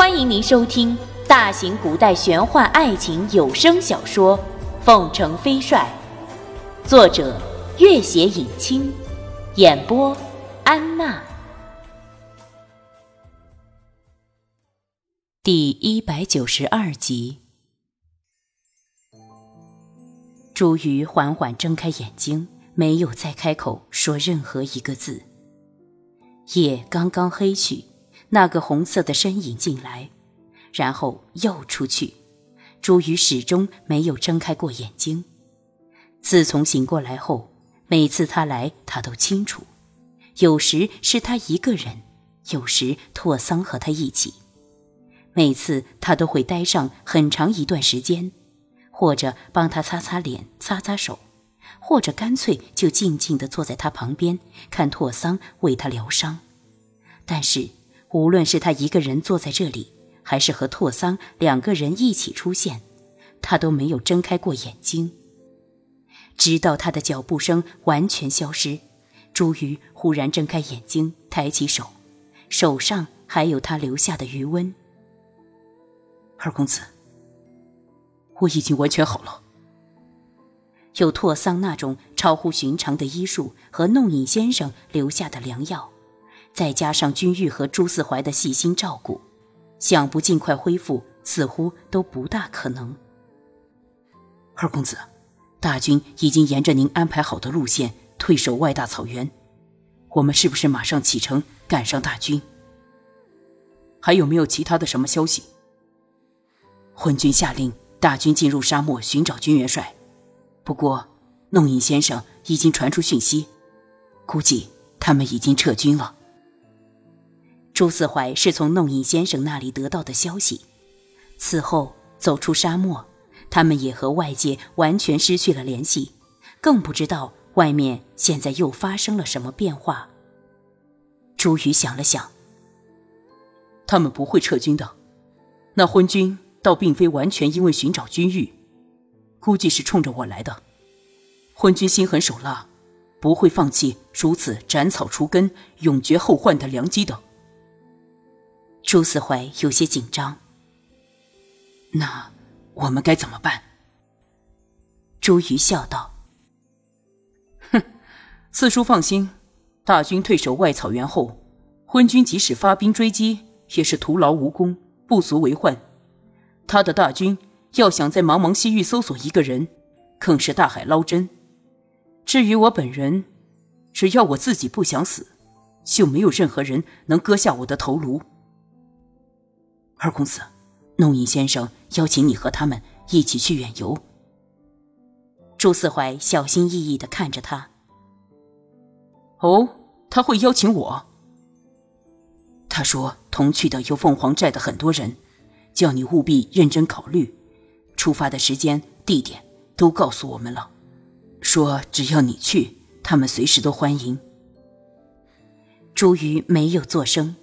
欢迎您收听大型古代玄幻爱情有声小说《凤城飞帅》，作者：月写影清，演播：安娜。第一百九十二集，朱瑜缓缓睁开眼睛，没有再开口说任何一个字。夜刚刚黑去。那个红色的身影进来，然后又出去。朱宇始终没有睁开过眼睛。自从醒过来后，每次他来，他都清楚。有时是他一个人，有时拓桑和他一起。每次他都会待上很长一段时间，或者帮他擦擦脸、擦擦手，或者干脆就静静地坐在他旁边，看拓桑为他疗伤。但是。无论是他一个人坐在这里，还是和拓桑两个人一起出现，他都没有睁开过眼睛。直到他的脚步声完全消失，朱瑜忽然睁开眼睛，抬起手，手上还有他留下的余温。二公子，我已经完全好了。有拓桑那种超乎寻常的医术和弄影先生留下的良药。再加上君玉和朱四怀的细心照顾，想不尽快恢复似乎都不大可能。二公子，大军已经沿着您安排好的路线退守外大草原，我们是不是马上启程赶上大军？还有没有其他的什么消息？昏君下令大军进入沙漠寻找军元帅，不过弄影先生已经传出讯息，估计他们已经撤军了。朱四怀是从弄影先生那里得到的消息。此后走出沙漠，他们也和外界完全失去了联系，更不知道外面现在又发生了什么变化。朱宇想了想，他们不会撤军的。那昏君倒并非完全因为寻找君玉，估计是冲着我来的。昏君心狠手辣，不会放弃如此斩草除根、永绝后患的良机的。朱四怀有些紧张。那我们该怎么办？朱瑜笑道：“哼，四叔放心，大军退守外草原后，昏君即使发兵追击，也是徒劳无功，不足为患。他的大军要想在茫茫西域搜索一个人，更是大海捞针。至于我本人，只要我自己不想死，就没有任何人能割下我的头颅。”二公子，弄影先生邀请你和他们一起去远游。朱四怀小心翼翼的看着他。哦，他会邀请我。他说同去的有凤凰寨的很多人，叫你务必认真考虑，出发的时间、地点都告诉我们了，说只要你去，他们随时都欢迎。朱瑜没有作声。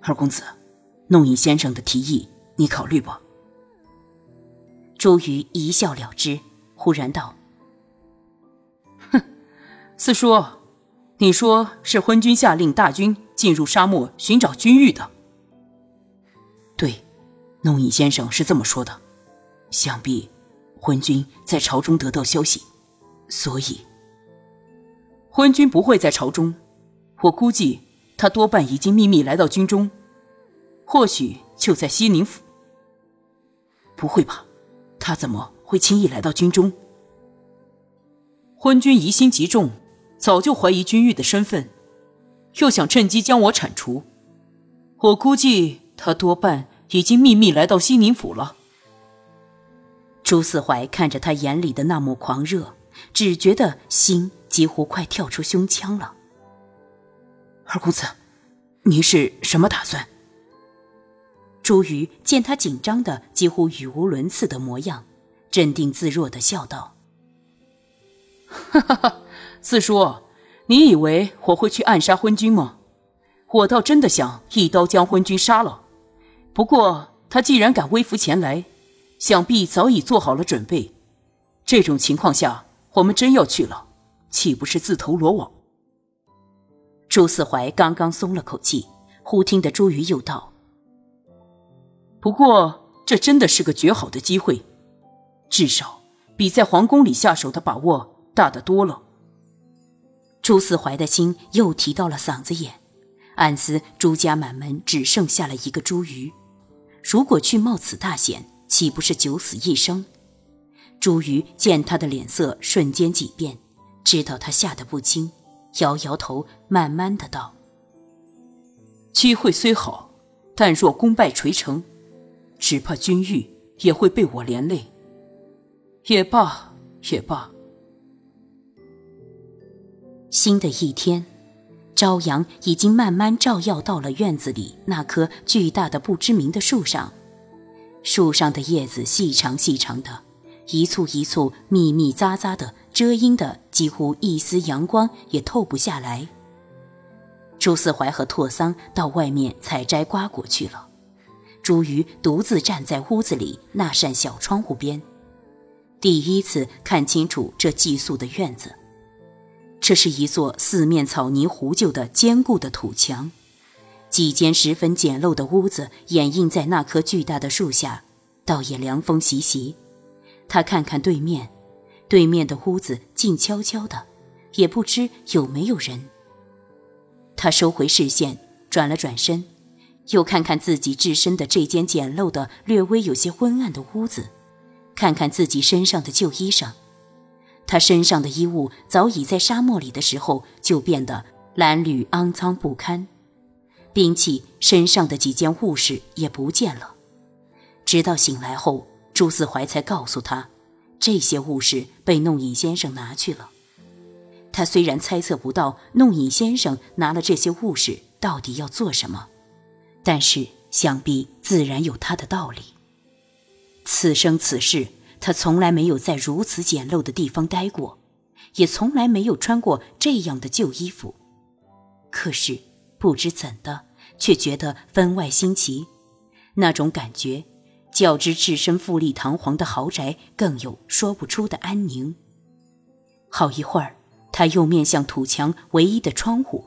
二公子。弄影先生的提议，你考虑不？朱瑜一笑了之，忽然道：“哼，四叔，你说是昏君下令大军进入沙漠寻找君玉的？对，弄影先生是这么说的。想必昏君在朝中得到消息，所以昏君不会在朝中。我估计他多半已经秘密来到军中。”或许就在西宁府。不会吧？他怎么会轻易来到军中？昏君疑心极重，早就怀疑君玉的身份，又想趁机将我铲除。我估计他多半已经秘密来到西宁府了。朱四怀看着他眼里的那抹狂热，只觉得心几乎快跳出胸腔了。二公子，您是什么打算？朱瑜见他紧张的几乎语无伦次的模样，镇定自若的笑道：“哈哈哈，四叔，你以为我会去暗杀昏君吗？我倒真的想一刀将昏君杀了。不过他既然敢微服前来，想必早已做好了准备。这种情况下，我们真要去了，岂不是自投罗网？”朱四怀刚刚松了口气，忽听得朱瑜又道。不过这真的是个绝好的机会，至少比在皇宫里下手的把握大得多了。朱思怀的心又提到了嗓子眼，暗思朱家满门只剩下了一个朱瑜，如果去冒此大险，岂不是九死一生？朱瑜见他的脸色瞬间几变，知道他吓得不轻，摇摇头，慢慢的道：“机会虽好，但若功败垂成，只怕君玉也会被我连累。也罢，也罢。”新的一天，朝阳已经慢慢照耀到了院子里那棵巨大的不知名的树上。树上的叶子细长细长的，一簇一簇密密匝匝的，遮阴的几乎一丝阳光也透不下来。朱四怀和拓桑到外面采摘瓜果去了，朱瑜独自站在屋子里那扇小窗户边，第一次看清楚这寄宿的院子。这是一座四面草泥糊就的坚固的土墙，几间十分简陋的屋子掩映在那棵巨大的树下，倒也凉风习习。他看看对面，对面的屋子静悄悄的，也不知有没有人。他收回视线，转了转身，又看看自己置身的这间简陋的、略微有些昏暗的屋子，看看自己身上的旧衣裳。他身上的衣物早已在沙漠里的时候就变得褴褛肮脏不堪，兵器身上的几件物事也不见了。直到醒来后，朱四怀才告诉他，这些物事被弄影先生拿去了。他虽然猜测不到弄影先生拿了这些物事到底要做什么，但是想必自然有他的道理。此生此世。他从来没有在如此简陋的地方待过，也从来没有穿过这样的旧衣服。可是不知怎的，却觉得分外新奇。那种感觉，较之置身富丽堂皇的豪宅，更有说不出的安宁。好一会儿，他又面向土墙唯一的窗户，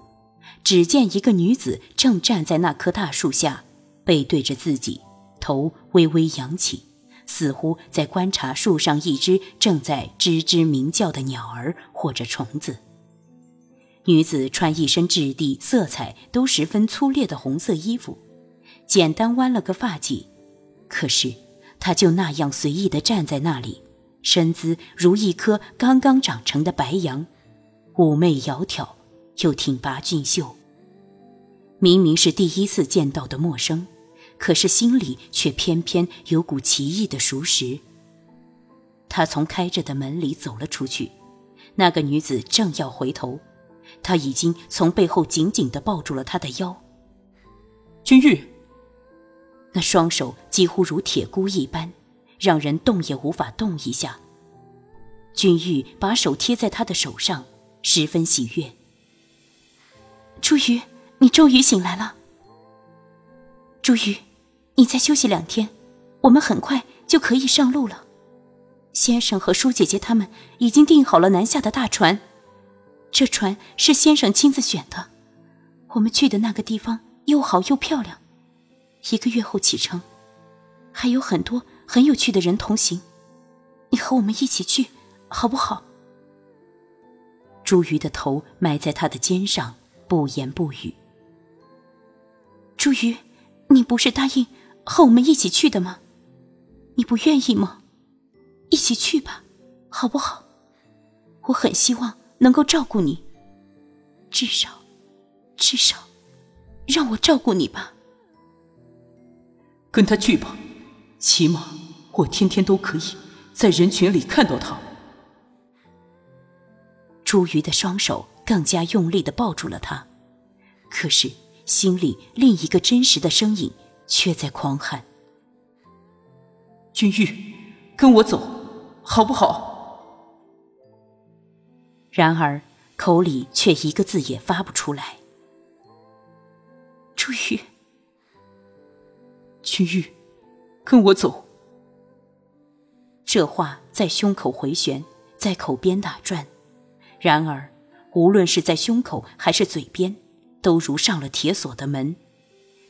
只见一个女子正站在那棵大树下，背对着自己，头微微扬起。似乎在观察树上一只正在吱吱鸣叫的鸟儿或者虫子。女子穿一身质地、色彩都十分粗劣的红色衣服，简单弯了个发髻，可是她就那样随意地站在那里，身姿如一棵刚刚长成的白杨，妩媚窈窕，又挺拔俊秀。明明是第一次见到的陌生。可是心里却偏偏有股奇异的熟识。他从开着的门里走了出去，那个女子正要回头，他已经从背后紧紧地抱住了她的腰。君玉，那双手几乎如铁箍一般，让人动也无法动一下。君玉把手贴在他的手上，十分喜悦。朱瑜，你终于醒来了。朱瑜。你再休息两天，我们很快就可以上路了。先生和舒姐姐他们已经订好了南下的大船，这船是先生亲自选的。我们去的那个地方又好又漂亮，一个月后启程，还有很多很有趣的人同行。你和我们一起去，好不好？朱瑜的头埋在他的肩上，不言不语。朱瑜，你不是答应？和我们一起去的吗？你不愿意吗？一起去吧，好不好？我很希望能够照顾你，至少，至少，让我照顾你吧。跟他去吧，起码我天天都可以在人群里看到他。朱瑜的双手更加用力的抱住了他，可是心里另一个真实的声音。却在狂喊：“君玉，跟我走，好不好？”然而口里却一个字也发不出来。朱玉，君玉，跟我走。这话在胸口回旋，在口边打转。然而，无论是在胸口还是嘴边，都如上了铁锁的门。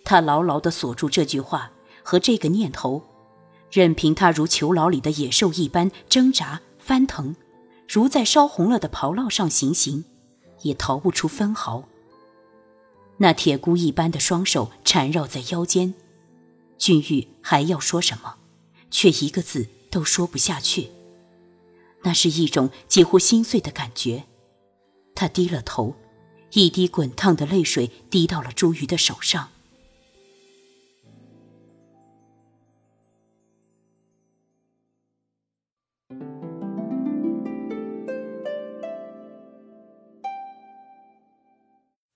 他牢牢地锁住这句话，和这个念头，任凭他如囚牢里的野兽一般挣扎翻腾，如在烧红了的炮烙上行刑，也逃不出分毫。那铁箍一般的双手缠绕在腰间，俊玉还要说什么，却一个字都说不下去。那是一种几乎心碎的感觉。他低了头，一滴滚烫的泪水滴到了朱瑜的手上。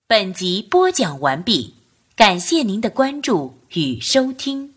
本集播讲完毕，感谢您的关注与收听。